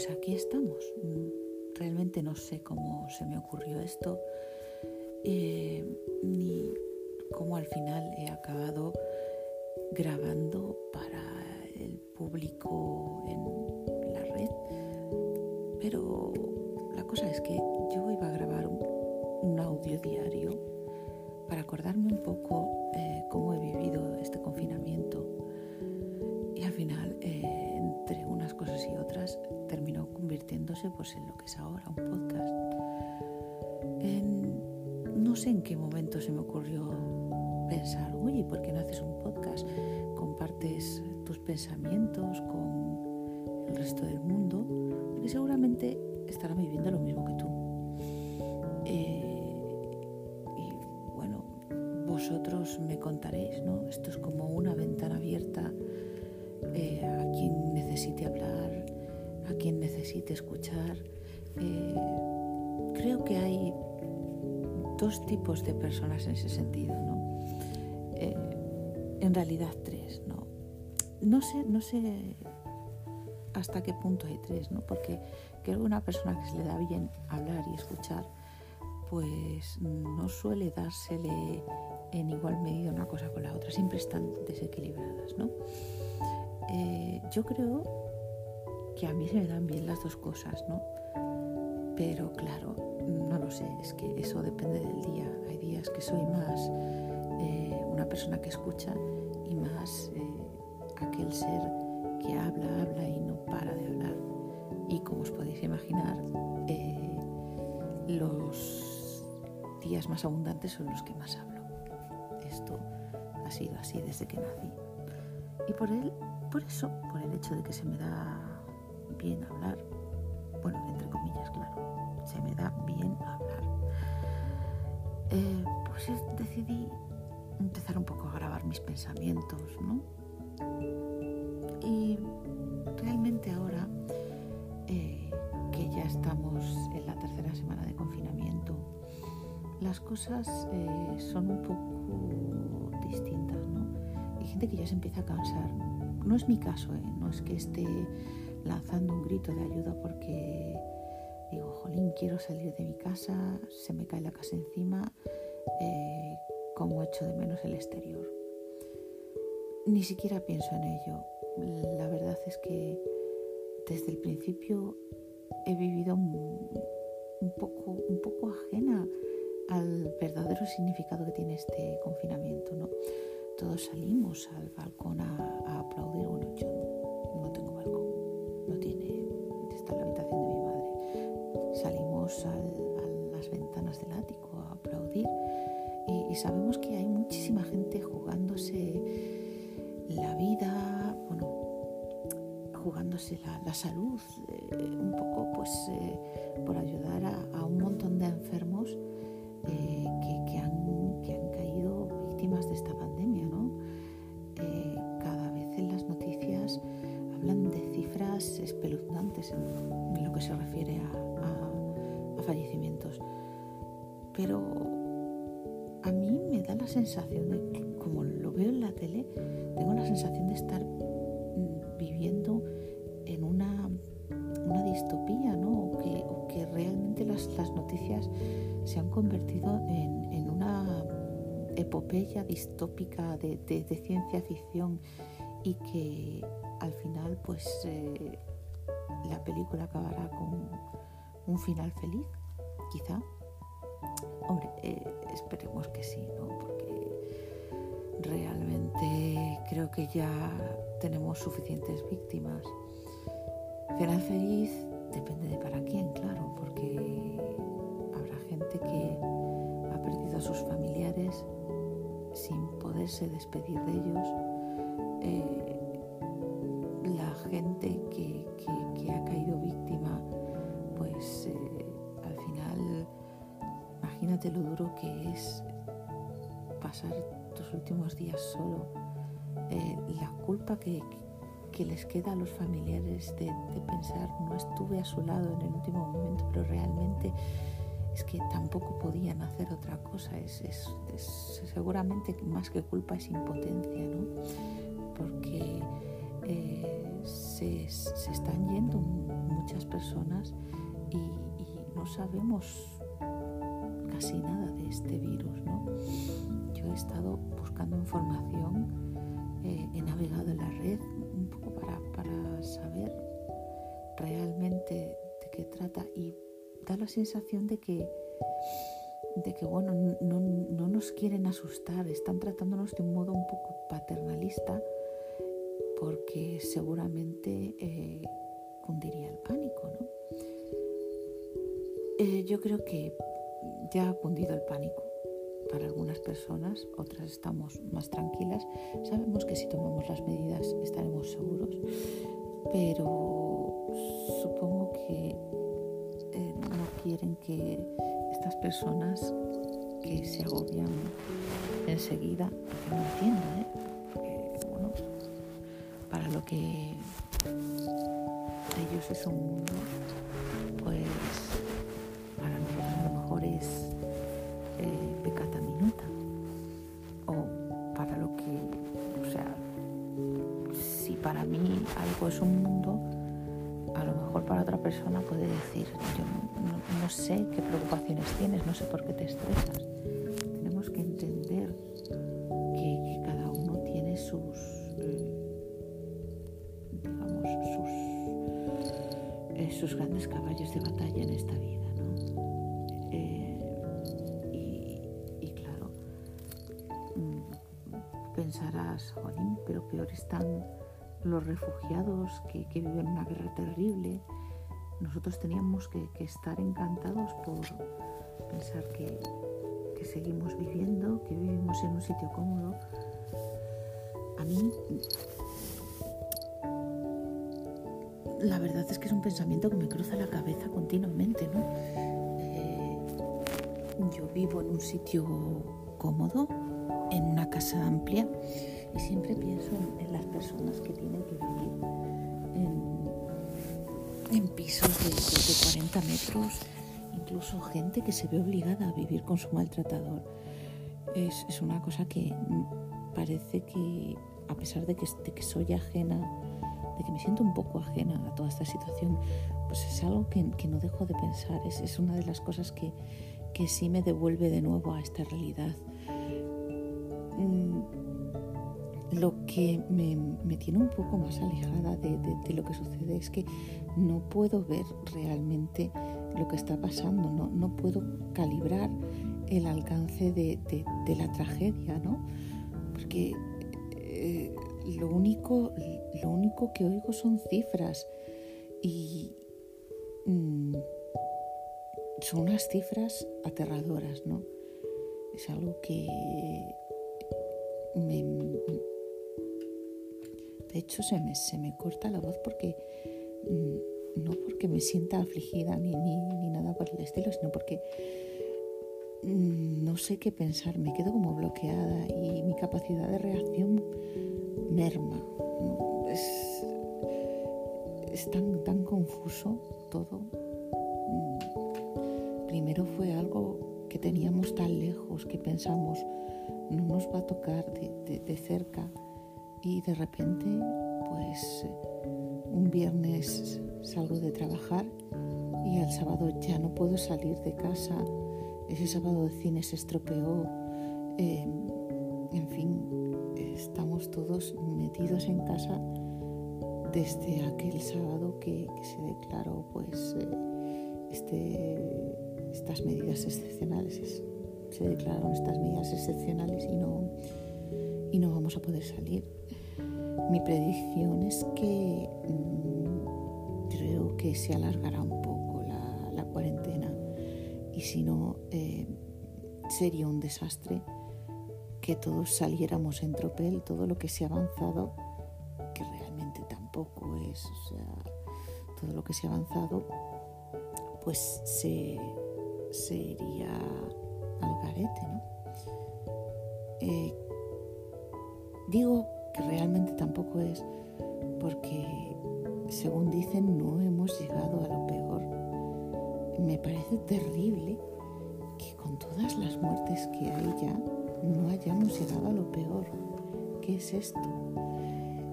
pues aquí estamos. Realmente no sé cómo se me ocurrió esto, eh, ni cómo al final he acabado grabando para el público en la red. Pero la cosa es que yo iba a grabar un, audio diario para acordarme un poco eh, cómo he vivido este confinamiento. Y al final, eh, convirtiéndose pues, en lo que es ahora, un podcast. no sé en qué momento se me ocurrió pensar, oye, ¿por qué no haces un podcast? Compartes tus pensamientos con el resto del mundo, porque seguramente estarán viviendo lo mismo que tú. Eh, y bueno, vosotros me contaréis, ¿no? Esto es como una ventana abierta eh, a quien necesite hablar, a quien necesite escuchar. Eh, creo que hay dos tipos de personas en ese sentido, ¿no? en realidad tres, ¿no? No sé, no sé hasta qué punto hay tres, ¿no? Porque creo que una persona que se le da bien hablar y escuchar, pues no suele dársele en igual medida una cosa con la otra, siempre están desequilibradas, ¿no? Eh, yo creo que a mí se me dan bien las dos cosas, ¿no? Pero claro, no lo sé, es que eso depende del día. Hay días que soy más eh, una persona que escucha y más eh, aquel ser que habla, habla y no para de hablar. Y como os podéis imaginar, eh, los días más abundantes son los que más hablo. Esto ha sido así desde que nací. Y por él, por eso, por el hecho de que se me da bien hablar, bueno, entre comillas, claro, se me da bien hablar, eh, pues decidí empezar un poco a grabar mis pensamientos, ¿no? Y realmente ahora eh, que ya estamos en la tercera semana de confinamiento, las cosas eh, son un poco distintas, ¿no? Hay gente que ya se empieza a cansar. No es mi caso, ¿eh? no es que esté lanzando un grito de ayuda porque digo, jolín, quiero salir de mi casa, se me cae la casa encima, como echo de menos el exterior. Ni siquiera pienso en ello. La verdad es que desde el principio he vivido un poco, un poco ajena al verdadero significado que tiene este confinamiento. ¿no? Todos salimos al balcón a, aplaudir. Bueno, yo no tengo balcón, y, sabemos que hay muchísima gente jugándose la vida, bueno, jugándose la, salud, eh, un poco pues eh, por ayudar a, un montón de enfermos eh, que, han, que, han, caído víctimas de esta pandemia, ¿no? cada vez en las noticias hablan de cifras espeluznantes en, lo que se refiere a, a fallecimientos. Pero sensación de como lo veo en la tele, tengo la sensación de estar mm, viviendo en una, una distopía, ¿no? O que, que realmente las, las, noticias se han convertido en, una epopeya distópica de, ciencia ficción y que al final, pues, eh, la película acabará con un final feliz, quizá. Hombre, eh, esperemos que sí, ¿no? Realmente creo que ya tenemos suficientes víctimas. Final feliz depende de para quién, claro, porque habrá gente que ha perdido a sus familiares sin poderse despedir de ellos. Eh, la gente que, ha caído víctima, pues eh, al final Imagínate lo duro que es pasar tus últimos días solo, eh, la culpa que, les queda a los familiares de, pensar, no estuve a su lado en el último momento, pero realmente es que tampoco podían hacer otra cosa. Es, seguramente más que culpa es impotencia, ¿no? Porque eh, se, están yendo muchas personas y, no sabemos casi nada de este virus. ¿no? Yo he estado buscando información, eh, he navegado en la red un poco para, para saber realmente de qué trata y da la sensación de que de que bueno, no, no, nos quieren asustar, están tratándonos de un modo un poco paternalista porque seguramente eh, cundiría el pánico. ¿no? Eh, yo creo que ya ha cundido el pánico para algunas personas, otras estamos más tranquilas. Sabemos que si tomamos las medidas estaremos seguros, pero supongo que eh, no quieren que estas personas que se agobian enseguida, no entiendo, ¿eh? porque bueno, para lo que ellos es un mundo, pues algo es un mundo, a lo mejor para otra persona puede decir, yo no, sé qué preocupaciones tienes, no sé por qué te estresas. Tenemos que entender que, cada uno tiene sus, eh, digamos, sus, eh, sus, grandes caballos de batalla en esta vida. ¿no? Eh, y, y, claro, mm, pensarás, Jolín, pero peor están los refugiados que, viven una guerra terrible. Nosotros teníamos que, estar encantados por pensar que, seguimos viviendo, que vivimos en un sitio cómodo. A mí, la verdad es que es un pensamiento que me cruza la cabeza continuamente, ¿no? Eh, yo vivo en un sitio cómodo, en una casa amplia y siempre pienso en, las personas que tienen que vivir en, pisos de, 40 metros, incluso gente que se ve obligada a vivir con su maltratador. Es, es una cosa que parece que, a pesar de que, que soy ajena, de que me siento un poco ajena a toda esta situación, pues es algo que, que no dejo de pensar. Es, es, una de las cosas que, que sí me devuelve de nuevo a esta realidad. Lo que me, tiene un poco más alejada de, lo que sucede es que no puedo ver realmente lo que está pasando, no, puedo calibrar el alcance de, la tragedia, ¿no? Porque eh, lo, único, lo único que oigo son cifras y mm, son unas cifras aterradoras, ¿no? Es algo que me, de hecho, se me, se me corta la voz porque mm, no porque me sienta afligida ni, ni, nada por el estilo, sino porque mm, no sé qué pensar, me quedo como bloqueada y mi capacidad de reacción merma. Es, es tan, tan confuso todo. Mm, primero fue algo que teníamos tan lejos que pensamos no nos va a tocar de, de cerca y de repente, pues un viernes salgo de trabajar y el sábado ya no puedo salir de casa. Ese sábado de cine se estropeó. Em, en fin, estamos todos metidos en casa desde aquel sábado que, se declaró pues eh, este, estas medidas excepcionales. Se declararon estas medidas excepcionales y no, y no vamos a poder salir. Mi predicción es que mm, creo que se alargará un poco la, cuarentena y si no, eh, sería un desastre que todos saliéramos en tropel, todo lo que se ha avanzado, que realmente tampoco es, o sea, todo lo que se ha avanzado, pues se, iría al garete, ¿no? Eh, digo que realmente tampoco es, porque según dicen no hemos llegado a lo peor. Me parece terrible que con todas las muertes que hay ya no hayamos llegado a lo peor. ¿Qué es esto?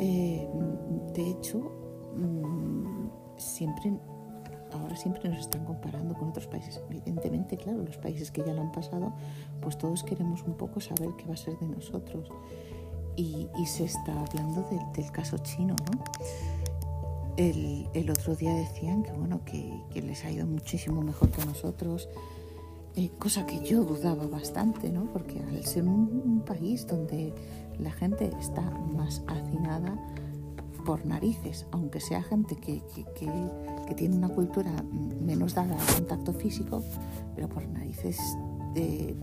Eh, de hecho, mm, siempre, ahora siempre nos están comparando con otros países. Evidentemente, claro, los países que ya lo han pasado, pues todos queremos un poco saber qué va a ser de nosotros. Y, se está hablando del caso chino, ¿no? El, el, otro día decían que bueno que, que, les ha ido muchísimo mejor que nosotros, eh, cosa que yo dudaba bastante, ¿no? Porque al ser un, país donde la gente está más hacinada por narices, aunque sea gente que, que, tiene una cultura menos dada al contacto físico, pero por narices eh,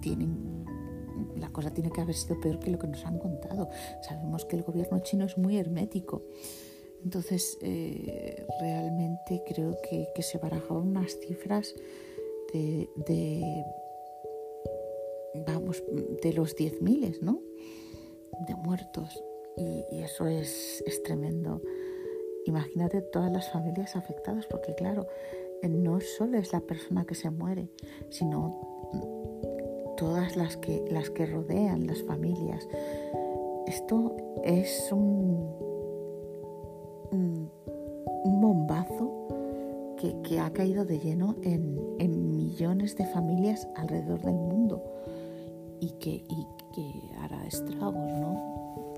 tienen la cosa tiene que haber sido peor que lo que nos han contado. Sabemos que el gobierno chino es muy hermético. Entonces, eh, realmente creo que, que se barajaban unas cifras de, vamos, de los 10.000, ¿no? De muertos. Y, eso es, es, tremendo. Imagínate todas las familias afectadas, porque claro, no solo es la persona que se muere, sino todas las que, las que rodean las familias. Esto es un, un, bombazo que, ha caído de lleno en, millones de familias alrededor del mundo y que, hará estragos, ¿no?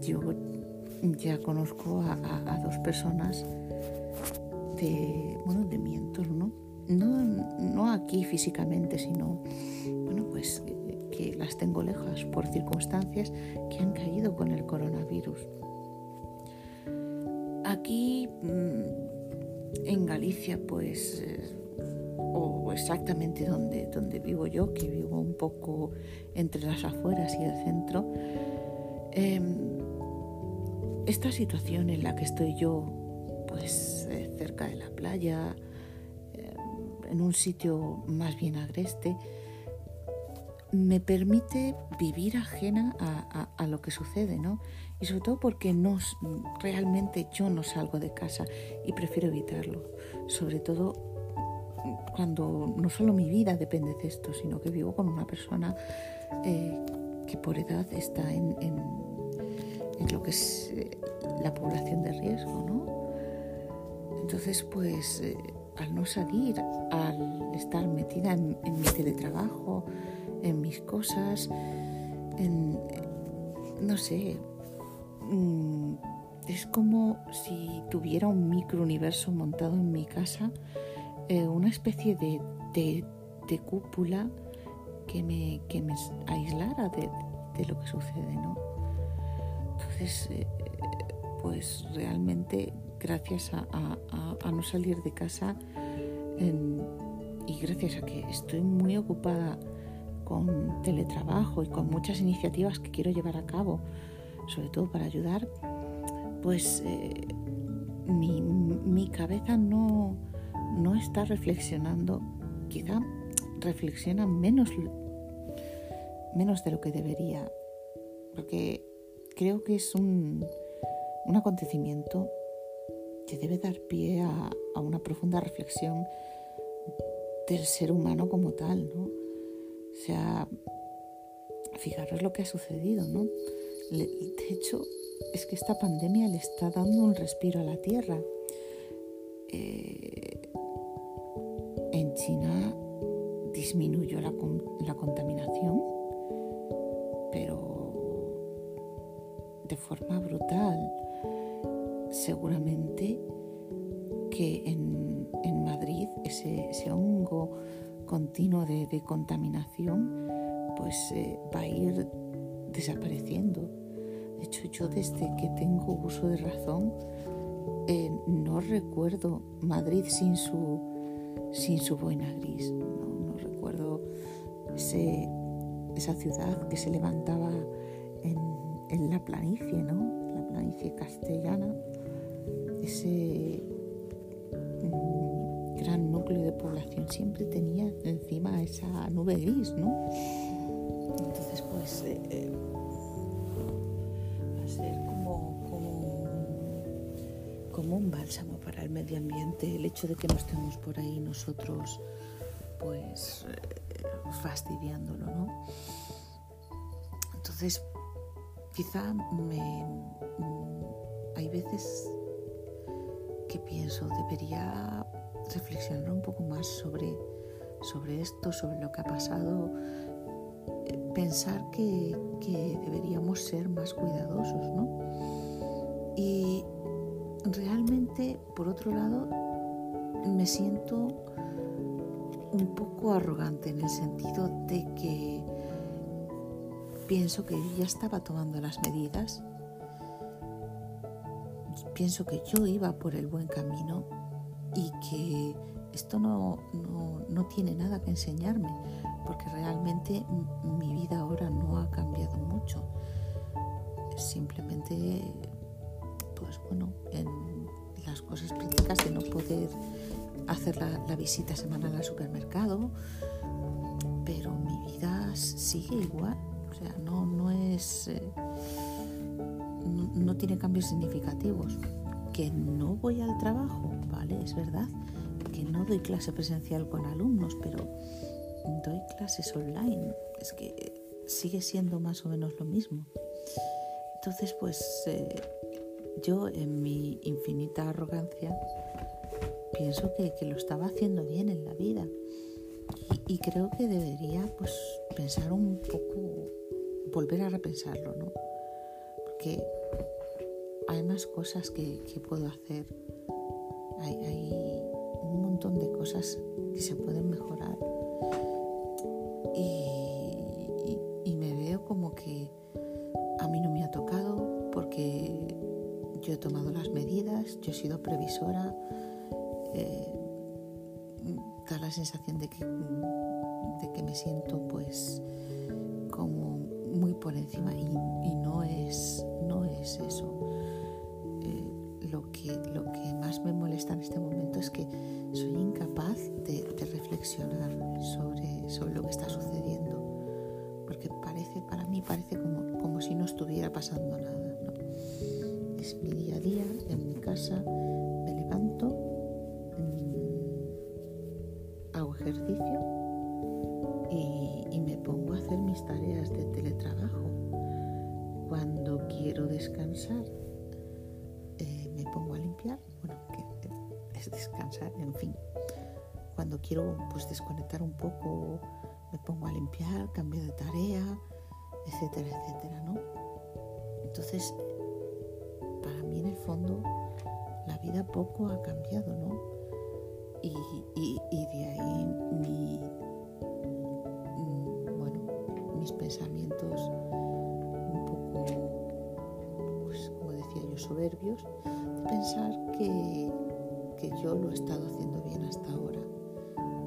Yo ya conozco a, dos personas de, bueno, de mi entorno, no, no aquí físicamente, sino, bueno, pues que las tengo lejos por circunstancias que han caído con el coronavirus. Aquí mm, en Galicia, pues eh, o exactamente donde, donde vivo yo, que vivo un poco entre las afueras y el centro, em, esta situación en la que estoy yo, pues eh, cerca de la playa, en un sitio más bien agreste, me permite vivir ajena a, lo que sucede, ¿no? Y sobre todo porque no, realmente yo no salgo de casa y prefiero evitarlo. Sobre todo cuando no solo mi vida depende de esto, sino que vivo con una persona eh, que por edad está en, lo que es eh, la población de riesgo, ¿no? Entonces, pues eh, al no salir, al estar metida en, mi teletrabajo, en mis cosas, en, no sé, mm, es como si tuviera un microuniverso montado en mi casa eh, una especie de, cúpula que me, aislara de, de, lo que sucede, ¿no? Entonces, eh, pues realmente gracias a, no salir de casa y gracias a que estoy muy ocupada con teletrabajo y con muchas iniciativas que quiero llevar a cabo, sobre todo para ayudar, pues eh, mi, mi cabeza no, no está reflexionando, quizá reflexiona menos, menos de lo que debería, porque creo que es un, un acontecimiento que debe dar pie a, una profunda reflexión del ser humano como tal, ¿no? O sea, fijaros lo que ha sucedido, ¿no? de hecho, es que esta pandemia le está dando un respiro a la Tierra. Eh, en China disminuyó la, la contaminación, pero de forma brutal. Seguramente que en, en Madrid ese, ese, hongo continuo de, de contaminación pues eh, va a ir desapareciendo. De hecho, yo desde que tengo uso de razón eh, no recuerdo Madrid sin su sin su gris. No, recuerdo esa ciudad que se levantaba en, la planicie, ¿no? la planicie castellana, ese mm, gran núcleo de población siempre tenía encima esa nube gris, ¿no? Entonces, pues, eh, eh, va a ser como, como un bálsamo para el medio ambiente, el hecho de que no estemos por ahí nosotros, pues eh, fastidiándolo, ¿no? Entonces, quizá me, hay veces que pienso, debería reflexionar un poco más sobre, sobre esto, sobre lo que ha pasado, pensar que, que deberíamos ser más cuidadosos, ¿no? Y realmente, por otro lado, me siento un poco arrogante en el sentido de que pienso que ya estaba tomando las medidas, pienso que yo iba por el buen camino y que esto no, no, tiene nada que enseñarme, porque realmente mi vida ahora no ha cambiado mucho. Simplemente, pues bueno, en las cosas prácticas de no poder hacer la, visita semanal al supermercado, pero mi vida sigue igual. O sea, no, no es. Eh, no, tiene cambios significativos. Que no voy al trabajo, ¿vale? Es verdad. Que no doy clase presencial con alumnos, pero doy clases online. Es que sigue siendo más o menos lo mismo. Entonces, pues eh, yo en mi infinita arrogancia pienso que, lo estaba haciendo bien en la vida y, creo que debería pues pensar un poco, volver a repensarlo, ¿no? Porque hay más cosas que, puedo hacer, hay, un montón de cosas que se pueden mejorar y, y me veo como que a mí no me ha tocado porque yo he tomado las medidas, yo he sido previsora, eh, da la sensación de que, de que me siento pues como muy por encima y, no, es, no es eso. Lo, que, más me molesta en este momento es que soy incapaz de, reflexionar sobre, sobre lo que está sucediendo, porque parece, para mí parece como, como si no estuviera pasando nada. Es mi día a día en mi casa, me levanto, ejercicio y, me pongo a hacer mis tareas de teletrabajo. Cuando quiero descansar, pongo a limpiar, bueno, que es descansar, en fin. Cuando quiero pues desconectar un poco, me pongo a limpiar, cambio de tarea, etcétera, etcétera, ¿no? Entonces, para mí en el fondo, la vida poco ha cambiado, ¿no? y, de ahí mi, mm, bueno, mis pensamientos un poco, pues como decía yo, soberbios, pensar que, que yo lo he estado haciendo bien hasta ahora,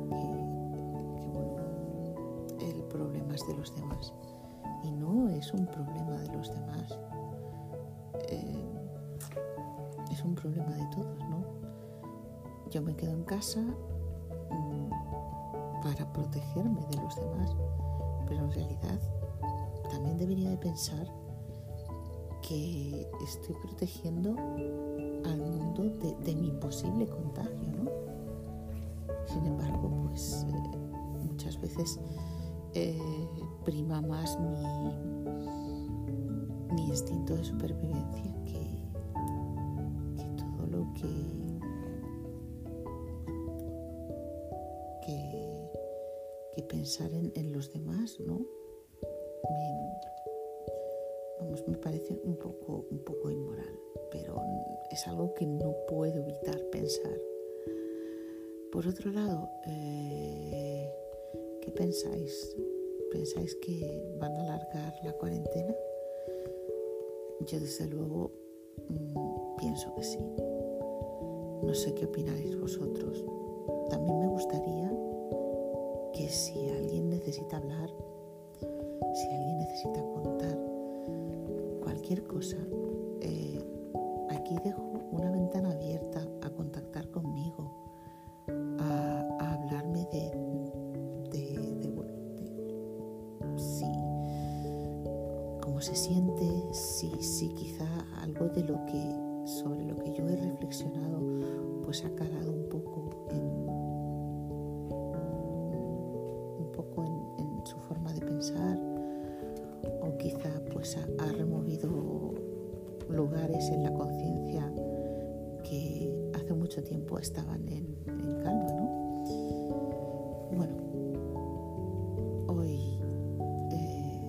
que, bueno, el problema es de los demás y no es un problema de los demás. Eh, es un problema de todos, ¿no? yo me quedo en casa mm, para protegerme de los demás, pero en realidad también debería de pensar que estoy protegiendo al mundo de, mi posible contagio, ¿no? Sin embargo, pues eh, muchas veces eh, prima más mi, instinto de supervivencia que, que todo lo que pensar en, los demás, ¿no? Me, vamos, me parece un poco, un poco inmoral, pero es algo que no puedo evitar pensar. Por otro lado, eh, ¿qué pensáis? ¿Pensáis que van a alargar la cuarentena? Yo desde luego mm, pienso que sí. No sé qué opináis vosotros. También me gustaría que si alguien necesita hablar, si alguien necesita contar cualquier cosa, eh, aquí dejo una ventana abierta quizá pues ha, removido lugares en la conciencia que hace mucho tiempo estaban en, calma, ¿no? Bueno, hoy eh,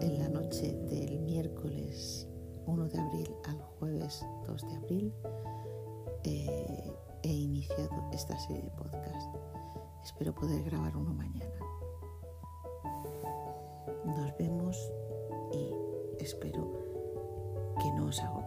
en la noche del miércoles 1 de abril al jueves 2 de abril eh, he iniciado esta serie de podcast. Espero poder grabar uno mañana. Nos vemos y